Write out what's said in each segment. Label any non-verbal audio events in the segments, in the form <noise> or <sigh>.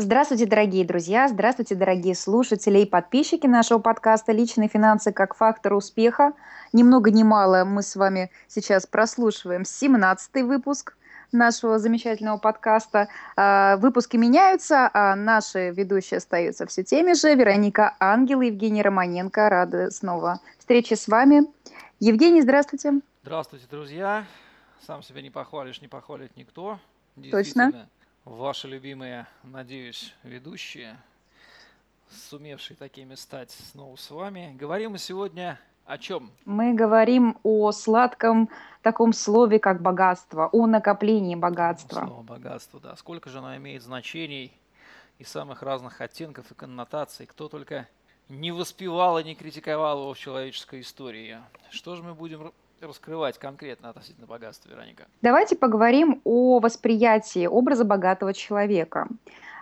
Здравствуйте, дорогие друзья, здравствуйте, дорогие слушатели и подписчики нашего подкаста «Личные финансы как фактор успеха». Ни много ни мало мы с вами сейчас прослушиваем 17-й выпуск нашего замечательного подкаста. А, выпуски меняются, а наши ведущие остаются все теми же. Вероника Ангел и Евгений Романенко. Рады снова встречи с вами. Евгений, здравствуйте. Здравствуйте, друзья. Сам себя не похвалишь, не похвалит никто. Точно ваши любимые, надеюсь, ведущие, сумевшие такими стать снова с вами. Говорим мы сегодня о чем? Мы говорим о сладком таком слове, как богатство, о накоплении богатства. Слово богатство, да. Сколько же оно имеет значений и самых разных оттенков и коннотаций. Кто только не воспевал и не критиковал его в человеческой истории. Что же мы будем раскрывать конкретно относительно богатства, Вероника? Давайте поговорим о восприятии образа богатого человека.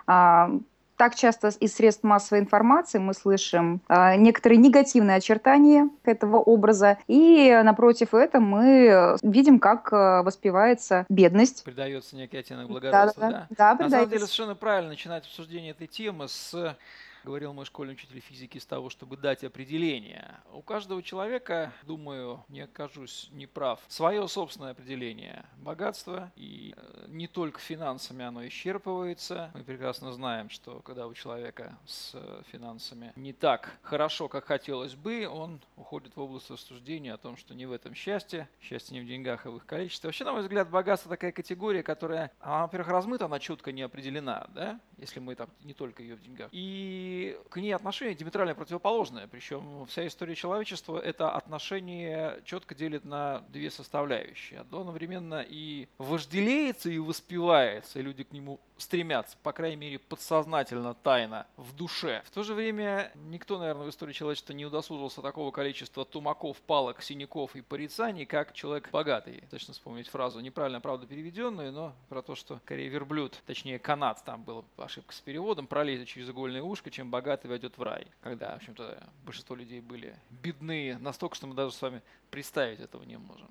А, так часто из средств массовой информации мы слышим э, некоторые негативные очертания этого образа, и напротив этого мы видим, как э, воспевается бедность. Придается некий оттенок благородства, да? Да, да, да На самом деле совершенно правильно начинать обсуждение этой темы с говорил мой школьный учитель физики, с того, чтобы дать определение. У каждого человека, думаю, не окажусь неправ, свое собственное определение богатства, и э, не только финансами оно исчерпывается. Мы прекрасно знаем, что когда у человека с э, финансами не так хорошо, как хотелось бы, он уходит в область рассуждения о том, что не в этом счастье, счастье не в деньгах, а в их количестве. Вообще, на мой взгляд, богатство такая категория, которая, во-первых, размыта, она четко не определена, да, если мы там не только ее в деньгах. И к ней отношение диаметрально противоположное. Причем вся история человечества это отношение четко делит на две составляющие. Одно одновременно и вожделеется, и воспевается, и люди к нему стремятся, по крайней мере, подсознательно, тайно, в душе. В то же время никто, наверное, в истории человечества не удосужился такого количества тумаков, палок, синяков и порицаний, как человек богатый. Точно вспомнить фразу, неправильно, правда, переведенную, но про то, что скорее верблюд, точнее канат, там была ошибка с переводом, пролезет через игольное ушко, чем богатый войдет в рай. Когда, в общем-то, большинство людей были бедные настолько, что мы даже с вами представить этого не можем.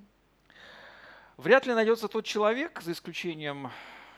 Вряд ли найдется тот человек, за исключением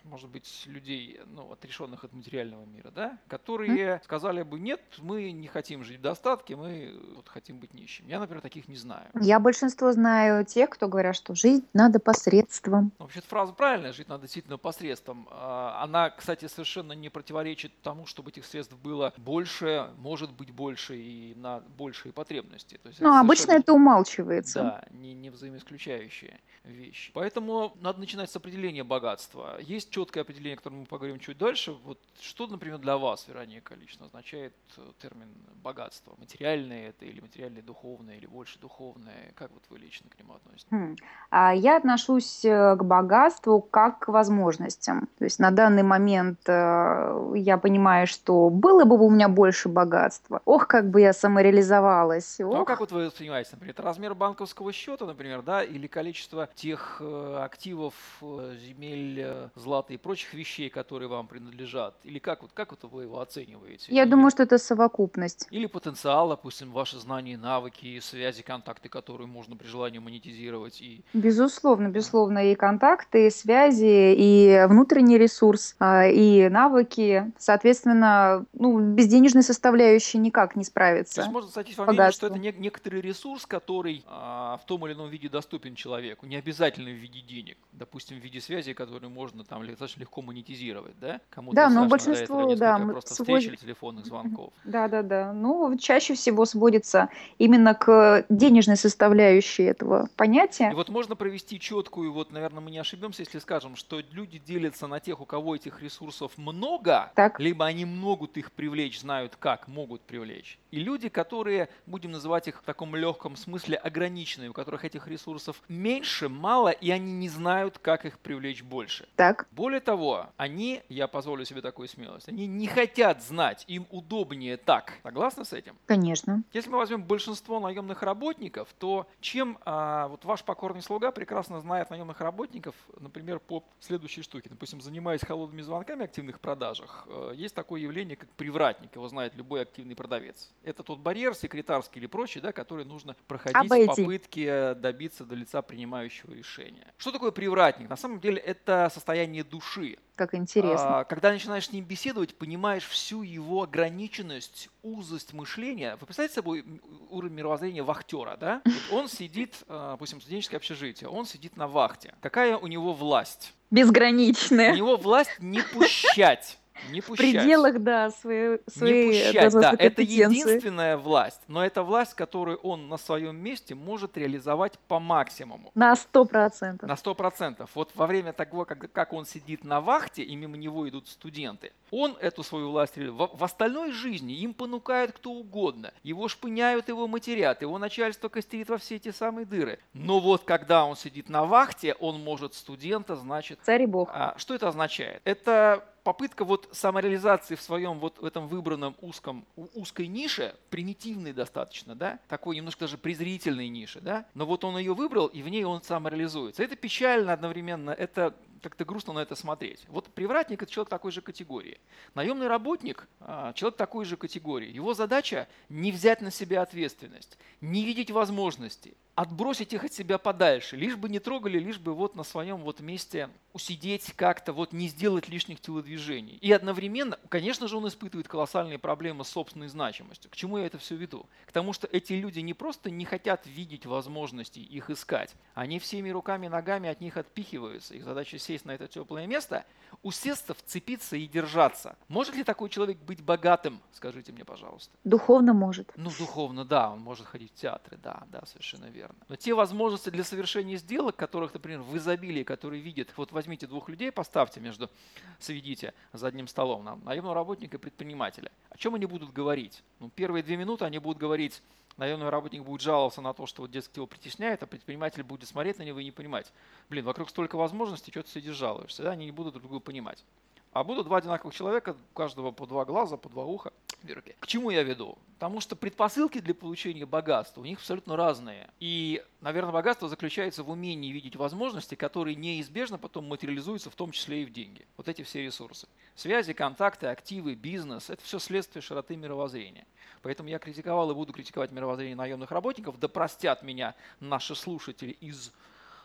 может быть, людей, ну, отрешенных от материального мира, да, которые mm. сказали бы, нет, мы не хотим жить в достатке, мы вот хотим быть нищим. Я, например, таких не знаю. Я большинство знаю тех, кто говорят, что жить надо посредством. Ну, вообще фраза правильная, жить надо действительно посредством. А, она, кстати, совершенно не противоречит тому, чтобы этих средств было больше, может быть больше и на большие потребности. То есть ну, это обычно это умалчивается. Да, не, не взаимоисключающая вещь. Поэтому надо начинать с определения богатства. Есть четкое определение, о котором мы поговорим чуть дальше. Вот что, например, для вас, Вероника, лично означает э, термин богатство? Материальное это или материальное духовное, или больше духовное? Как вот вы лично к нему относитесь? Хм. А я отношусь э, к богатству как к возможностям. То есть на данный момент э, я понимаю, что было бы у меня больше богатства. Ох, как бы я самореализовалась. Ох. Ну а как вот вы воспринимаете, например, это размер банковского счета, например, да, или количество тех активов, земель, зла зарплаты и прочих вещей, которые вам принадлежат? Или как, вот, как это вы его оцениваете? Я или, думаю, что это совокупность. Или потенциал, допустим, ваши знания, навыки, связи, контакты, которые можно при желании монетизировать. И... Безусловно, безусловно. И контакты, и связи, и внутренний ресурс, а, и навыки. Соответственно, ну, без денежной составляющей никак не справиться. То есть можно сойтись во мнении, что это не, некоторый ресурс, который а, в том или ином виде доступен человеку. Не обязательно в виде денег. Допустим, в виде связи, которые можно там достаточно легко монетизировать, да? Кому-то да, но большинство, да, просто сводит... встреч или телефонных звонков. Да, да, да. Ну, чаще всего сводится именно к денежной составляющей этого понятия. И вот можно провести четкую, вот, наверное, мы не ошибемся, если скажем, что люди делятся на тех, у кого этих ресурсов много, так. либо они могут их привлечь, знают как могут привлечь. И люди, которые, будем называть их в таком легком смысле, ограниченные, у которых этих ресурсов меньше, мало, и они не знают, как их привлечь больше. Так. Более того, они, я позволю себе такую смелость, они не хотят знать, им удобнее так. Согласны с этим? Конечно. Если мы возьмем большинство наемных работников, то чем а, вот ваш покорный слуга прекрасно знает наемных работников, например, по следующей штуке. Допустим, занимаясь холодными звонками в активных продажах, э, есть такое явление, как привратник, его знает любой активный продавец. Это тот барьер, секретарский или прочий, да, который нужно проходить Обойти. в попытке добиться до лица принимающего решения. Что такое привратник? На самом деле это состояние души. Как интересно. А, когда начинаешь с ним беседовать, понимаешь всю его ограниченность, узость мышления. Вы представляете собой уровень мировоззрения вахтера, да? <laughs> Вот он сидит, а, допустим, студенческое общежитие, он сидит на вахте. Какая у него власть? Безграничная. У него власть не пущать не пущать. В пределах, да, своей, своей не пущать, да. Это единственная власть, но это власть, которую он на своем месте может реализовать по максимуму. На сто процентов. На сто процентов. Вот во время того, как, как он сидит на вахте, и мимо него идут студенты, он эту свою власть реализует. В, в остальной жизни им понукают кто угодно. Его шпыняют, его матерят, его начальство костерит во все эти самые дыры. Но вот когда он сидит на вахте, он может студента, значит... Царь и бог. А, что это означает? Это попытка вот самореализации в своем вот в этом выбранном узком, узкой нише, примитивной достаточно, да, такой немножко даже презрительной нише, да, но вот он ее выбрал, и в ней он самореализуется. Это печально одновременно, это как-то грустно на это смотреть. Вот привратник – это человек такой же категории. Наемный работник а, – человек такой же категории. Его задача – не взять на себя ответственность, не видеть возможностей, отбросить их от себя подальше, лишь бы не трогали, лишь бы вот на своем вот месте усидеть как-то, вот не сделать лишних телодвижений. И одновременно, конечно же, он испытывает колоссальные проблемы с собственной значимостью. К чему я это все веду? К тому, что эти люди не просто не хотят видеть возможности их искать, они всеми руками и ногами от них отпихиваются. Их задача сесть на это теплое место, усесться, вцепиться и держаться. Может ли такой человек быть богатым? Скажите мне, пожалуйста. Духовно может. Ну, духовно, да, он может ходить в театры, да, да, совершенно верно. Но те возможности для совершения сделок, которых, например, в изобилии, которые видят, вот возьмите двух людей, поставьте между, сведите за одним столом, наемного работника и предпринимателя. О чем они будут говорить? Ну, первые две минуты они будут говорить наемный работник будет жаловаться на то, что вот дескать его притесняет, а предприниматель будет смотреть на него и не понимать. Блин, вокруг столько возможностей, что ты сидишь жалуешься, да, они не будут друг друга понимать. А будут два одинаковых человека, у каждого по два глаза, по два уха. К чему я веду? Потому что предпосылки для получения богатства у них абсолютно разные. И, наверное, богатство заключается в умении видеть возможности, которые неизбежно потом материализуются, в том числе и в деньги. Вот эти все ресурсы. Связи, контакты, активы, бизнес – это все следствие широты мировоззрения. Поэтому я критиковал и буду критиковать мировоззрение наемных работников. Да простят меня наши слушатели из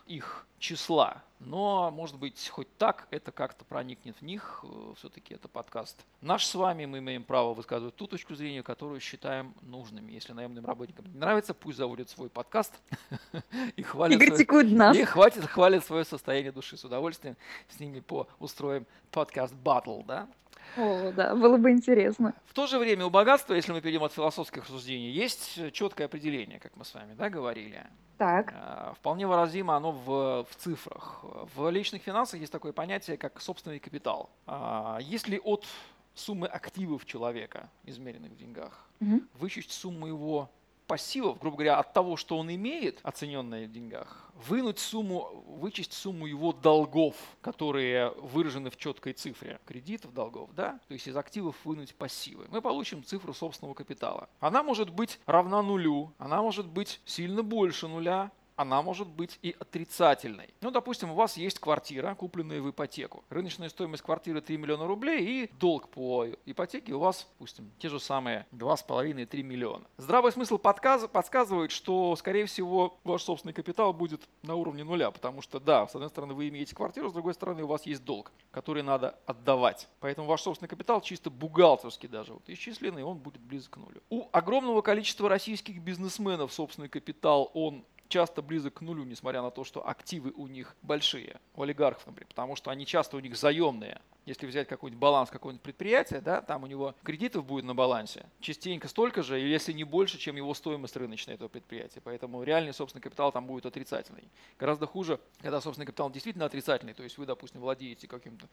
их числа. Но, может быть, хоть так это как-то проникнет в них. Э, Все-таки это подкаст наш с вами. Мы имеем право высказывать ту точку зрения, которую считаем нужными. Если наемным работникам не нравится, пусть заводят свой подкаст <laughs> и хвалят, и критикуют нас. И хватит, хвалят свое состояние души. С удовольствием с ними по устроим подкаст батл, да? О, да, было бы интересно. В то же время у богатства, если мы перейдем от философских рассуждений, есть четкое определение, как мы с вами да, говорили. Так. А, вполне выразимо оно в, в цифрах. В личных финансах есть такое понятие, как собственный капитал. А, если от суммы активов человека, измеренных в деньгах, угу. вычесть сумму его пассивов, грубо говоря, от того, что он имеет, оцененное в деньгах, вынуть сумму, вычесть сумму его долгов, которые выражены в четкой цифре, кредитов, долгов, да, то есть из активов вынуть пассивы, мы получим цифру собственного капитала. Она может быть равна нулю, она может быть сильно больше нуля, она может быть и отрицательной. Ну, допустим, у вас есть квартира, купленная в ипотеку. Рыночная стоимость квартиры 3 миллиона рублей и долг по ипотеке у вас, допустим, те же самые 2,5-3 миллиона. Здравый смысл подказ, подсказывает, что, скорее всего, ваш собственный капитал будет на уровне нуля, потому что, да, с одной стороны, вы имеете квартиру, с другой стороны, у вас есть долг, который надо отдавать. Поэтому ваш собственный капитал чисто бухгалтерский даже вот, исчисленный, он будет близок к нулю. У огромного количества российских бизнесменов собственный капитал, он часто близок к нулю, несмотря на то, что активы у них большие, у олигархов, например, потому что они часто у них заемные. Если взять какой-нибудь баланс какого-нибудь предприятия, да, там у него кредитов будет на балансе частенько столько же, если не больше, чем его стоимость рыночная этого предприятия. Поэтому реальный собственный капитал там будет отрицательный. Гораздо хуже, когда собственный капитал действительно отрицательный, то есть вы, допустим, владеете каким-то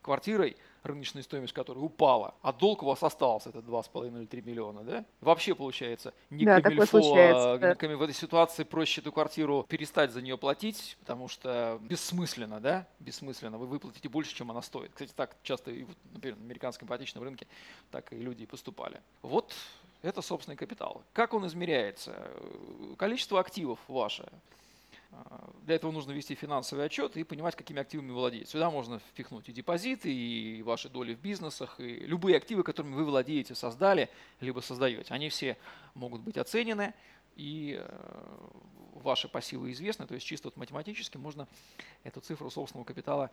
квартирой, рыночная стоимость которой упала, а долг у вас остался, это 2,5 или 3 миллиона, да? Вообще получается, не да, камильфо, случается, да. в этой ситуации проще эту квартиру перестать за нее платить, потому что бессмысленно, да? Бессмысленно. Вы выплатите больше, чем она стоит. Кстати, так часто, и, например, на американском ипотечном рынке так и люди поступали. Вот это собственный капитал. Как он измеряется? Количество активов ваше. Для этого нужно вести финансовый отчет и понимать, какими активами владеете. Сюда можно впихнуть и депозиты, и ваши доли в бизнесах, и любые активы, которыми вы владеете, создали, либо создаете. Они все могут быть оценены, и ваши пассивы известны, то есть чисто вот математически можно эту цифру собственного капитала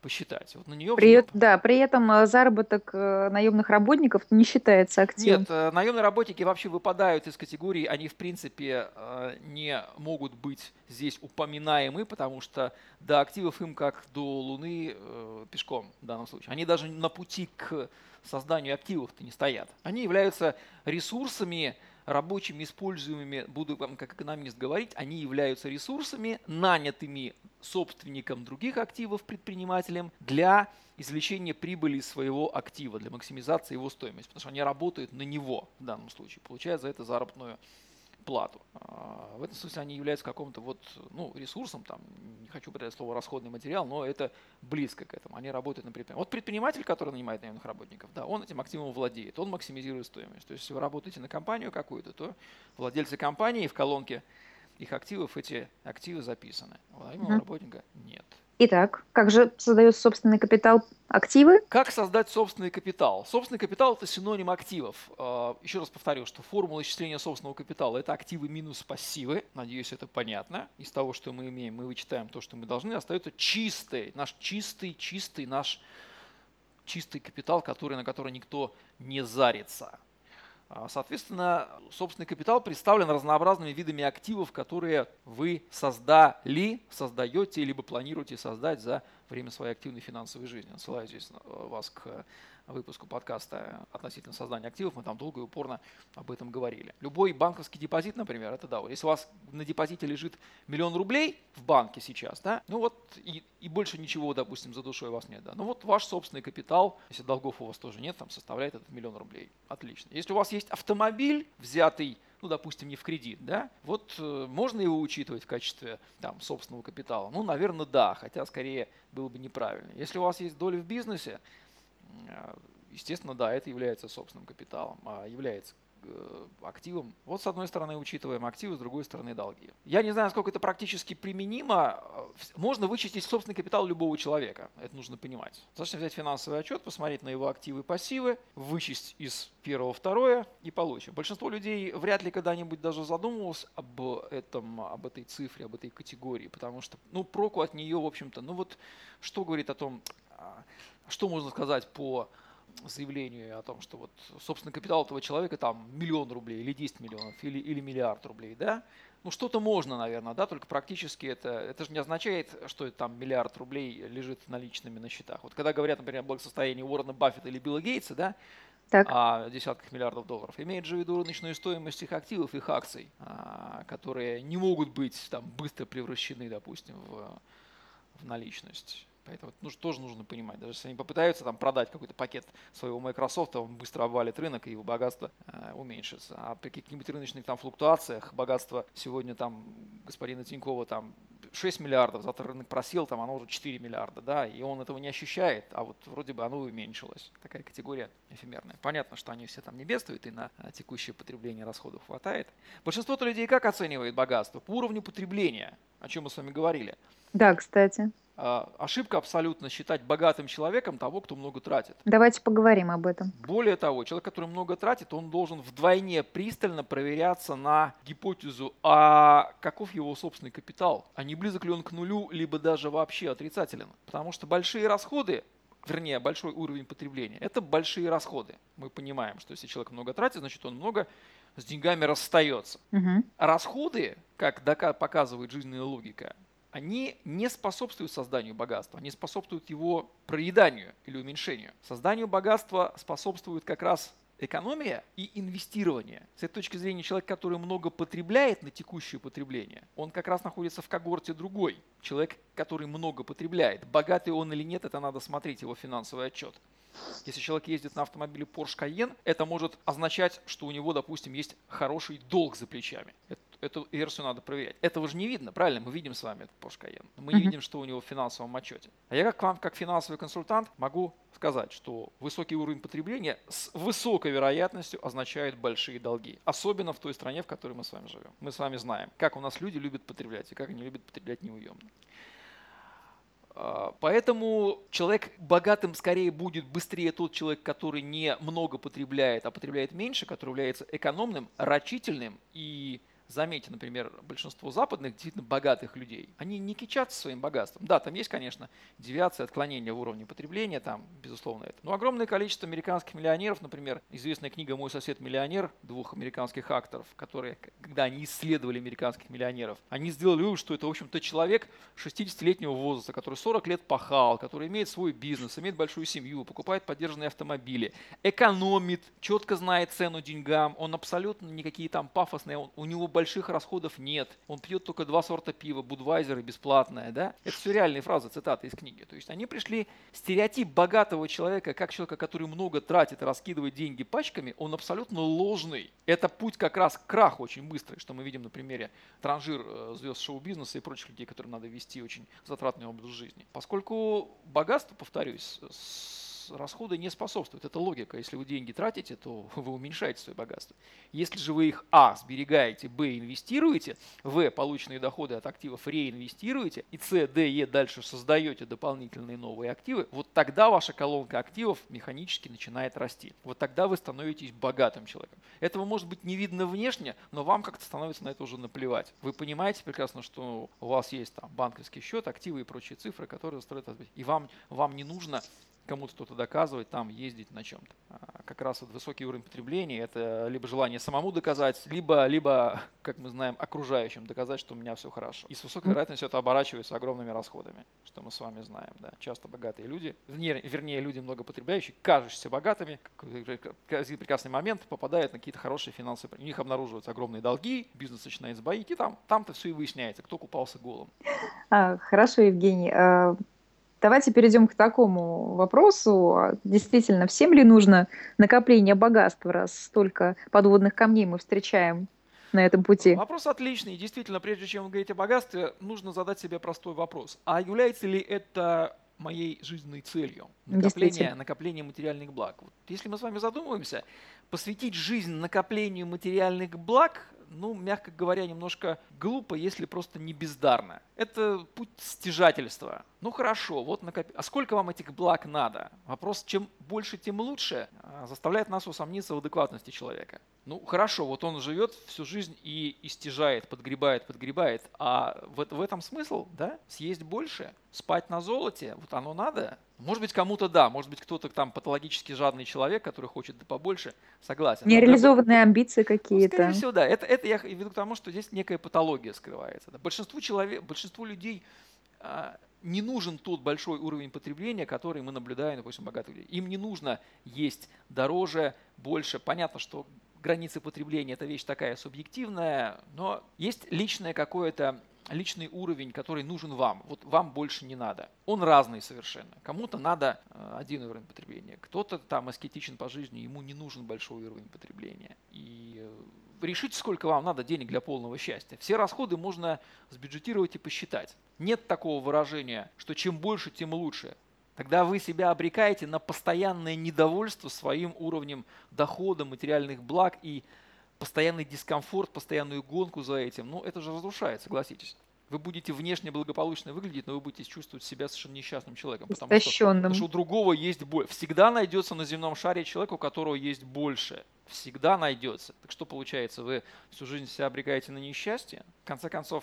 посчитать. Вот на нее... При, да, при этом э, заработок э, наемных работников не считается активом. Нет, э, наемные работники вообще выпадают из категории, они в принципе не могут быть здесь упоминаемы, потому что до активов им как до Луны пешком в данном случае. Они даже на пути к созданию активов-то не стоят. Они являются ресурсами, рабочими, используемыми, буду вам как экономист говорить, они являются ресурсами, нанятыми собственником других активов, предпринимателем, для извлечения прибыли из своего актива, для максимизации его стоимости, потому что они работают на него в данном случае, получая за это заработную плату. А, в этом смысле они являются каким-то вот, ну, ресурсом, там, не хочу употреблять слово расходный материал, но это близко к этому. Они работают на предприятии. Вот предприниматель, который нанимает наемных работников, да, он этим активом владеет, он максимизирует стоимость. То есть, если вы работаете на компанию какую-то, то владельцы компании в колонке их активов эти активы записаны. У наемного работника нет. Итак, как же создается собственный капитал активы? Как создать собственный капитал? Собственный капитал – это синоним активов. А, еще раз повторю, что формула исчисления собственного капитала – это активы минус пассивы. Надеюсь, это понятно. Из того, что мы имеем, мы вычитаем то, что мы должны. Остается чистый, наш чистый, чистый, наш чистый капитал, который, на который никто не зарится. А, соответственно, собственный капитал представлен разнообразными видами активов, которые вы создали, создаете, либо планируете создать за время своей активной финансовой жизни. Отсылаю здесь э, вас к выпуску подкаста относительно создания активов, мы там долго и упорно об этом говорили. Любой банковский депозит, например, это да, если у вас на депозите лежит миллион рублей в банке сейчас, да, ну вот и, и больше ничего, допустим, за душой у вас нет, да, ну вот ваш собственный капитал, если долгов у вас тоже нет, там составляет этот миллион рублей. Отлично. Если у вас есть автомобиль, взятый ну, допустим, не в кредит, да, вот э, можно его учитывать в качестве там, собственного капитала? Ну, наверное, да, хотя скорее было бы неправильно. Если у вас есть доля в бизнесе, естественно, да, это является собственным капиталом, а является э, активом. Вот с одной стороны учитываем активы, с другой стороны долги. Я не знаю, насколько это практически применимо. Можно вычистить собственный капитал любого человека. Это нужно понимать. Достаточно взять финансовый отчет, посмотреть на его активы и пассивы, вычесть из первого второе и получим. Большинство людей вряд ли когда-нибудь даже задумывалось об этом, об этой цифре, об этой категории, потому что, ну, проку от нее, в общем-то, ну вот что говорит о том, а, что можно сказать по заявлению о том, что вот собственный капитал этого человека там миллион рублей или 10 миллионов или, или миллиард рублей, да? Ну что-то можно, наверное, да, только практически это, это же не означает, что там миллиард рублей лежит наличными на счетах. Вот когда говорят, например, о благосостоянии Уоррена Баффета или Билла Гейтса, да, так. о десятках миллиардов долларов, имеет же в виду рыночную стоимость их активов, их акций, а, которые не могут быть там быстро превращены, допустим, в, в наличность. Поэтому ну, тоже нужно понимать. Даже если они попытаются там, продать какой-то пакет своего Microsoft, он быстро обвалит рынок, и его богатство э, уменьшится. А при каких-нибудь рыночных там флуктуациях богатство сегодня там господина Тинькова там 6 миллиардов, завтра рынок просел, там оно уже 4 миллиарда, да, и он этого не ощущает, а вот вроде бы оно уменьшилось. Такая категория эфемерная. Понятно, что они все там не бедствуют, и на э, текущее потребление расходов хватает. Большинство-то людей как оценивает богатство? По уровню потребления, о чем мы с вами говорили. Да, кстати. А, ошибка абсолютно считать богатым человеком того, кто много тратит. Давайте поговорим об этом. Более того, человек, который много тратит, он должен вдвойне пристально проверяться на гипотезу, а каков его собственный капитал, а не близок ли он к нулю, либо даже вообще отрицателен. Потому что большие расходы вернее, большой уровень потребления, это большие расходы. Мы понимаем, что если человек много тратит, значит он много с деньгами расстается. Угу. расходы, как показывает жизненная логика, они не способствуют созданию богатства, они способствуют его проеданию или уменьшению. Созданию богатства способствует как раз экономия и инвестирование. С этой точки зрения человек, который много потребляет на текущее потребление, он как раз находится в когорте другой. Человек, который много потребляет. Богатый он или нет, это надо смотреть его финансовый отчет. Если человек ездит на автомобиле Porsche Cayenne, это может означать, что у него, допустим, есть хороший долг за плечами. Эту версию надо проверять. Этого же не видно, правильно? Мы видим с вами этот Porsche Cayenne. Мы не видим, что у него в финансовом отчете. А я как вам, как финансовый консультант, могу сказать, что высокий уровень потребления с высокой вероятностью означает большие долги. Особенно в той стране, в которой мы с вами живем. Мы с вами знаем, как у нас люди любят потреблять и как они любят потреблять неуемно. А, поэтому человек богатым скорее будет быстрее тот человек, который не много потребляет, а потребляет меньше, который является экономным, рачительным и заметьте, например, большинство западных действительно богатых людей, они не кичатся своим богатством. Да, там есть, конечно, девиация, отклонения в уровне потребления, там, безусловно, это. Но огромное количество американских миллионеров, например, известная книга «Мой сосед миллионер» двух американских акторов, которые, когда они исследовали американских миллионеров, они сделали вывод, что это, в общем-то, человек 60-летнего возраста, который 40 лет пахал, который имеет свой бизнес, имеет большую семью, покупает поддержанные автомобили, экономит, четко знает цену деньгам, он абсолютно никакие там пафосные, он, у него больших расходов нет, он пьет только два сорта пива, Будвайзер и бесплатное, да? Это все реальные фразы, цитаты из книги. То есть они пришли, стереотип богатого человека, как человека, который много тратит раскидывает деньги пачками, он абсолютно ложный. Это путь как раз к краху очень быстрый, что мы видим на примере транжир э, звезд шоу-бизнеса и прочих людей, которым надо вести очень затратный образ жизни. Поскольку богатство, повторюсь, расходы не способствуют. Это логика. Если вы деньги тратите, то <laughs> вы уменьшаете свое богатство. Если же вы их А сберегаете, Б инвестируете, В полученные доходы от активов реинвестируете, и С, Д, Е дальше создаете дополнительные новые активы, вот тогда ваша колонка активов механически начинает расти. Вот тогда вы становитесь богатым человеком. Этого может быть не видно внешне, но вам как-то становится на это уже наплевать. Вы понимаете прекрасно, что у вас есть там банковский счет, активы и прочие цифры, которые строят И вам, вам не нужно кому-то что-то доказывать, там ездить на чем-то. А как раз вот высокий уровень потребления – это либо желание самому доказать, либо, либо, как мы знаем, окружающим доказать, что у меня все хорошо. И с высокой вероятностью это оборачивается огромными расходами, что мы с вами знаем. Да. Часто богатые люди, вернее, люди много потребляющие, кажущиеся богатыми, в прекрасный момент попадают на какие-то хорошие финансовые... У них обнаруживаются огромные долги, бизнес начинает сбоить, и там, там-то все и выясняется, кто купался голым. А, хорошо, Евгений. Давайте перейдем к такому вопросу. Действительно, всем ли нужно накопление богатства, раз столько подводных камней мы встречаем на этом пути? Вопрос отличный. Действительно, прежде чем говорить о богатстве, нужно задать себе простой вопрос. А является ли это моей жизненной целью. Накопление, накопление материальных благ. Вот если мы с вами задумываемся, посвятить жизнь накоплению материальных благ ну, мягко говоря, немножко глупо, если просто не бездарно. Это путь стяжательства. Ну хорошо, вот накоп... А сколько вам этих благ надо? Вопрос, чем больше, тем лучше, а, заставляет нас усомниться в адекватности человека. Ну хорошо, вот он живет всю жизнь и истяжает, подгребает, подгребает. А в, в этом смысл, да? Съесть больше, спать на золоте, вот оно надо. Может быть, кому-то да, может быть, кто-то там патологически жадный человек, который хочет да побольше, согласен. Нереализованные амбиции какие-то. Ну, скорее всего, да. Это, это я веду к тому, что здесь некая патология скрывается. Большинству, человек, большинству людей а, не нужен тот большой уровень потребления, который мы наблюдаем, допустим, богатых людей. Им не нужно есть дороже, больше. Понятно, что границы потребления – это вещь такая субъективная, но есть личное какое-то личный уровень, который нужен вам. Вот вам больше не надо. Он разный совершенно. Кому-то надо э, один уровень потребления, кто-то там аскетичен по жизни, ему не нужен большой уровень потребления. И э, решите, сколько вам надо денег для полного счастья. Все расходы можно сбюджетировать и посчитать. Нет такого выражения, что чем больше, тем лучше. Тогда вы себя обрекаете на постоянное недовольство своим уровнем дохода, материальных благ и постоянный дискомфорт, постоянную гонку за этим, ну это же разрушает, согласитесь. Вы будете внешне благополучно выглядеть, но вы будете чувствовать себя совершенно несчастным человеком. Потому что, потому что у другого есть больше. Всегда найдется на земном шаре человек, у которого есть больше. Всегда найдется. Так что получается, вы всю жизнь себя обрекаете на несчастье? В конце концов,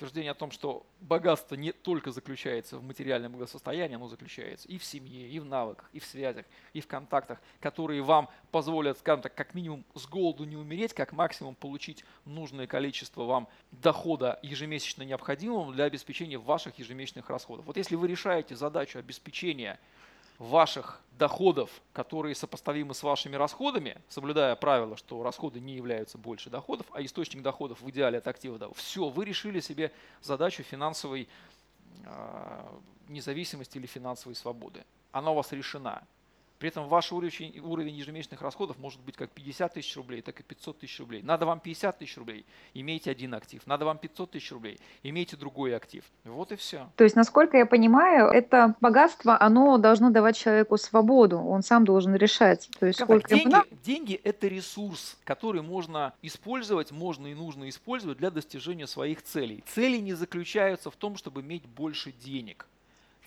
утверждение о том, что богатство не только заключается в материальном благосостоянии, оно заключается и в семье, и в навыках, и в связях, и в контактах, которые вам позволят, скажем так, как минимум с голоду не умереть, как максимум получить нужное количество вам дохода ежемесячно необходимого для обеспечения ваших ежемесячных расходов. Вот если вы решаете задачу обеспечения ваших доходов, которые сопоставимы с вашими расходами, соблюдая правило, что расходы не являются больше доходов, а источник доходов в идеале от активов, да, все, вы решили себе задачу финансовой э, независимости или финансовой свободы. Она у вас решена. При этом ваш уровень, уровень ежемесячных расходов может быть как 50 тысяч рублей, так и 500 тысяч рублей. Надо вам 50 тысяч рублей, имейте один актив. Надо вам 500 тысяч рублей, имейте другой актив. Вот и все. То есть, насколько я понимаю, это богатство, оно должно давать человеку свободу, он сам должен решать. То есть, сколько деньги, ему... деньги – это ресурс, который можно использовать, можно и нужно использовать для достижения своих целей. Цели не заключаются в том, чтобы иметь больше денег.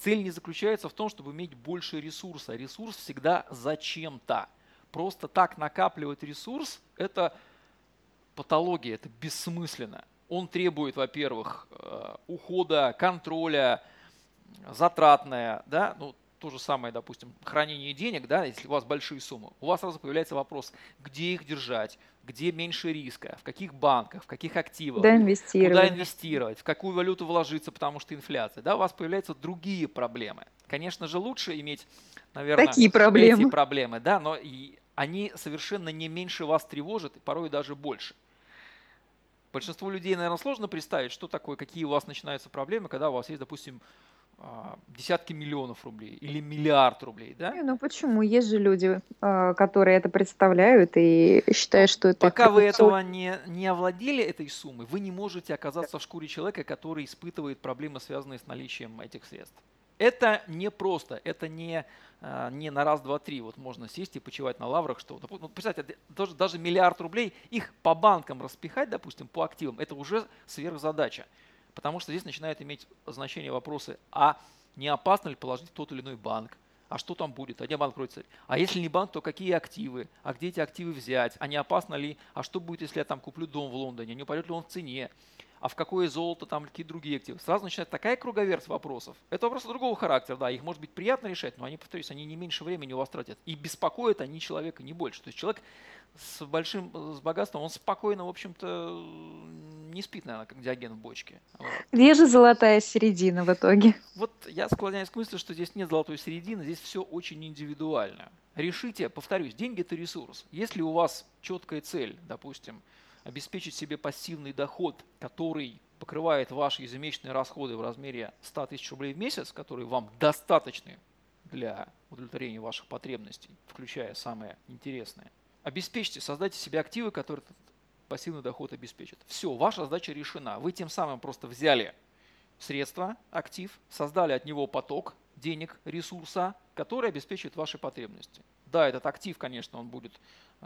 Цель не заключается в том, чтобы иметь больше ресурса. Ресурс всегда зачем-то. Просто так накапливать ресурс – это патология, это бессмысленно. Он требует, во-первых, э, ухода, контроля, затратное, да, ну, то же самое, допустим, хранение денег, да, если у вас большие суммы, у вас сразу появляется вопрос, где их держать, где меньше риска, в каких банках, в каких активах, куда инвестировать, куда инвестировать в какую валюту вложиться, потому что инфляция. Да, у вас появляются другие проблемы. Конечно же, лучше иметь, наверное, Такие проблемы. эти проблемы, да, но и они совершенно не меньше вас тревожат, и порой даже больше. Большинству людей, наверное, сложно представить, что такое, какие у вас начинаются проблемы, когда у вас есть, допустим, десятки миллионов рублей или миллиард рублей, да? Не, ну почему? Есть же люди, а, которые это представляют и считают, что это... Пока вы этого не, не овладели этой суммой, вы не можете оказаться в шкуре человека, который испытывает проблемы, связанные с наличием этих средств. Это не просто, это не, а, не на раз, два, три. Вот можно сесть и почивать на лаврах, что, ну, представьте, даже, даже миллиард рублей, их по банкам распихать, допустим, по активам, это уже сверхзадача. Потому что здесь начинают иметь значение вопросы, а не опасно ли положить тот или иной банк, а что там будет, а где банк кроется, а если не банк, то какие активы, а где эти активы взять, а не опасно ли, а что будет, если я там куплю дом в Лондоне, не упадет ли он в цене, а в какое золото, там какие другие активы. Сразу начинает такая круговерть вопросов. Это вопросы другого характера, да, их может быть приятно решать, но они, повторюсь, они не меньше времени у вас тратят. И беспокоят они человека не больше. То есть человек с большим, с богатством, он спокойно, в общем-то, не спит, наверное, как диаген в бочке. Вот. Где же золотая середина в итоге? Вот я склоняюсь к мысли, что здесь нет золотой середины, здесь все очень индивидуально. Решите, повторюсь, деньги это ресурс. Если у вас четкая цель, допустим, обеспечить себе пассивный доход, который покрывает ваши ежемесячные расходы в размере 100 тысяч рублей в месяц, которые вам достаточны для удовлетворения ваших потребностей, включая самое интересное – обеспечьте, создайте себе активы, которые этот пассивный доход обеспечат. Все, ваша задача решена. Вы тем самым просто взяли средства, актив, создали от него поток денег, ресурса, который обеспечивает ваши потребности. Да, этот актив, конечно, он будет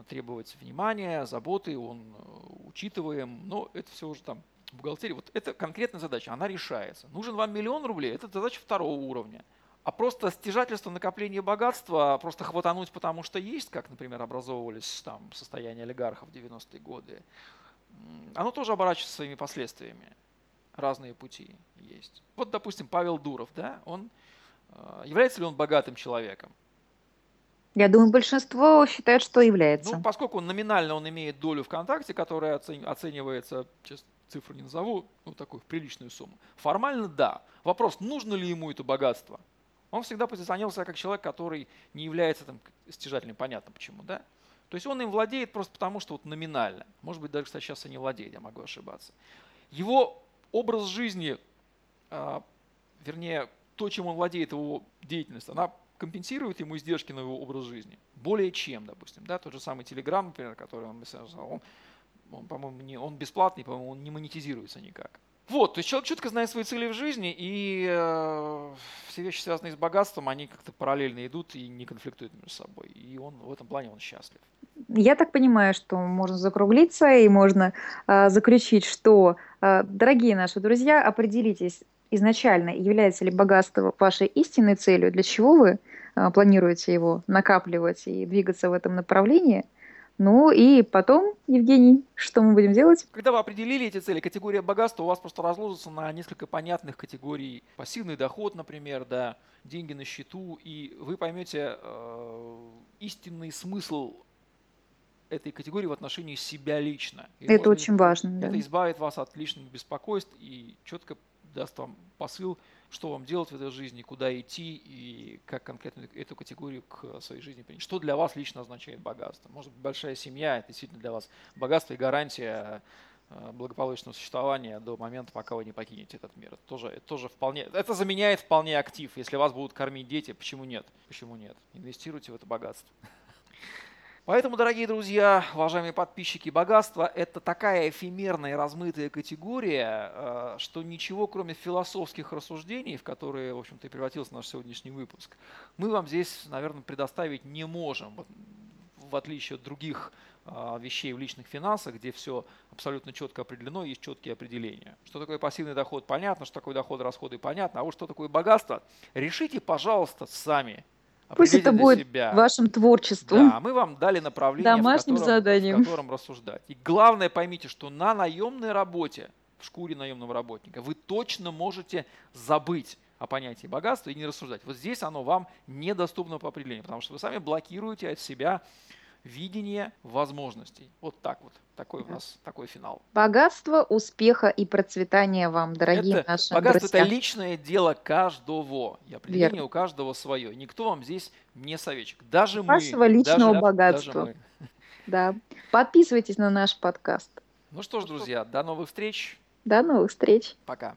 требовать внимания, заботы, он э, учитываем, но это все уже там бухгалтерия. Вот это конкретная задача, она решается. Нужен вам миллион рублей, это задача второго уровня. А просто стяжательство, накопление богатства, просто хватануть, потому что есть, как, например, образовывались там состояния олигархов в 90-е годы, оно тоже оборачивается своими последствиями. Разные пути есть. Вот, допустим, Павел Дуров, да, он э, является ли он богатым человеком? Я думаю, большинство считает, что является. Ну, поскольку номинально он имеет долю ВКонтакте, которая оценивается, сейчас цифру не назову, ну, такую приличную сумму. Формально да. Вопрос, нужно ли ему это богатство? Он всегда позиционировал себя как человек, который не является там, стяжательным, понятно почему, да? То есть он им владеет просто потому, что вот номинально. Может быть, даже, кстати, сейчас и не владеет, я могу ошибаться. Его образ жизни, а, вернее, то, чем он владеет, его деятельность, она компенсирует ему издержки на его образ жизни. Более чем, допустим. Да? Тот же самый Telegram, например, который он, он, он по-моему, не, он бесплатный, по-моему, он не монетизируется никак. Вот, то есть человек четко знает свои цели в жизни, и э, все вещи, связанные с богатством, они как-то параллельно идут и не конфликтуют между собой. И он в этом плане он счастлив. Я так понимаю, что можно закруглиться и можно э, заключить, что, э, дорогие наши друзья, определитесь изначально, является ли богатство вашей истинной целью, для чего вы э, планируете его накапливать и двигаться в этом направлении – ну и потом, Евгений, что мы будем делать? Когда вы определили эти цели, категория богатства у вас просто разложится на несколько понятных категорий. Пассивный доход, например, да, деньги на счету, и вы поймете э, истинный смысл этой категории в отношении себя лично. И это очень важно. Это да. избавит вас от лишних беспокойств и четко даст вам посыл, что вам делать в этой жизни, куда идти и как конкретно эту категорию к своей жизни принять. Что для вас лично означает богатство? Может быть, большая семья – это действительно для вас богатство и гарантия э, благополучного существования до момента, пока вы не покинете этот мир. Это тоже, это тоже вполне, это заменяет вполне актив. Если вас будут кормить дети, почему нет? Почему нет? Инвестируйте в это богатство. Поэтому, дорогие друзья, уважаемые подписчики, богатство – это такая эфемерная и размытая категория, э, что ничего, кроме философских рассуждений, в которые, в общем-то, и превратился наш сегодняшний выпуск, мы вам здесь, наверное, предоставить не можем, в отличие от других э, вещей в личных финансах, где все абсолютно четко определено, есть четкие определения. Что такое пассивный доход, понятно, что такое доход, расходы, понятно, а вот что такое богатство, решите, пожалуйста, сами – Пусть это будет себя. вашим творчеством. Да, мы вам дали направление, Домашним в, котором, заданием. в котором рассуждать. И главное поймите, что на наемной работе, в шкуре наемного работника, вы точно можете забыть о понятии богатства и не рассуждать. Вот здесь оно вам недоступно по определению, потому что вы сами блокируете от себя видение возможностей. Вот так вот. Такой у нас такой финал. Богатство, успеха и процветания вам, дорогие это, наши богатство друзья. это личное дело каждого. И определение Верно. у каждого свое. Никто вам здесь не советчик. Даже Вашего мы. личного даже, богатства. Даже мы. <laughs> Да. Подписывайтесь на наш подкаст. Ну что ж, друзья, до новых встреч. До новых встреч. Пока.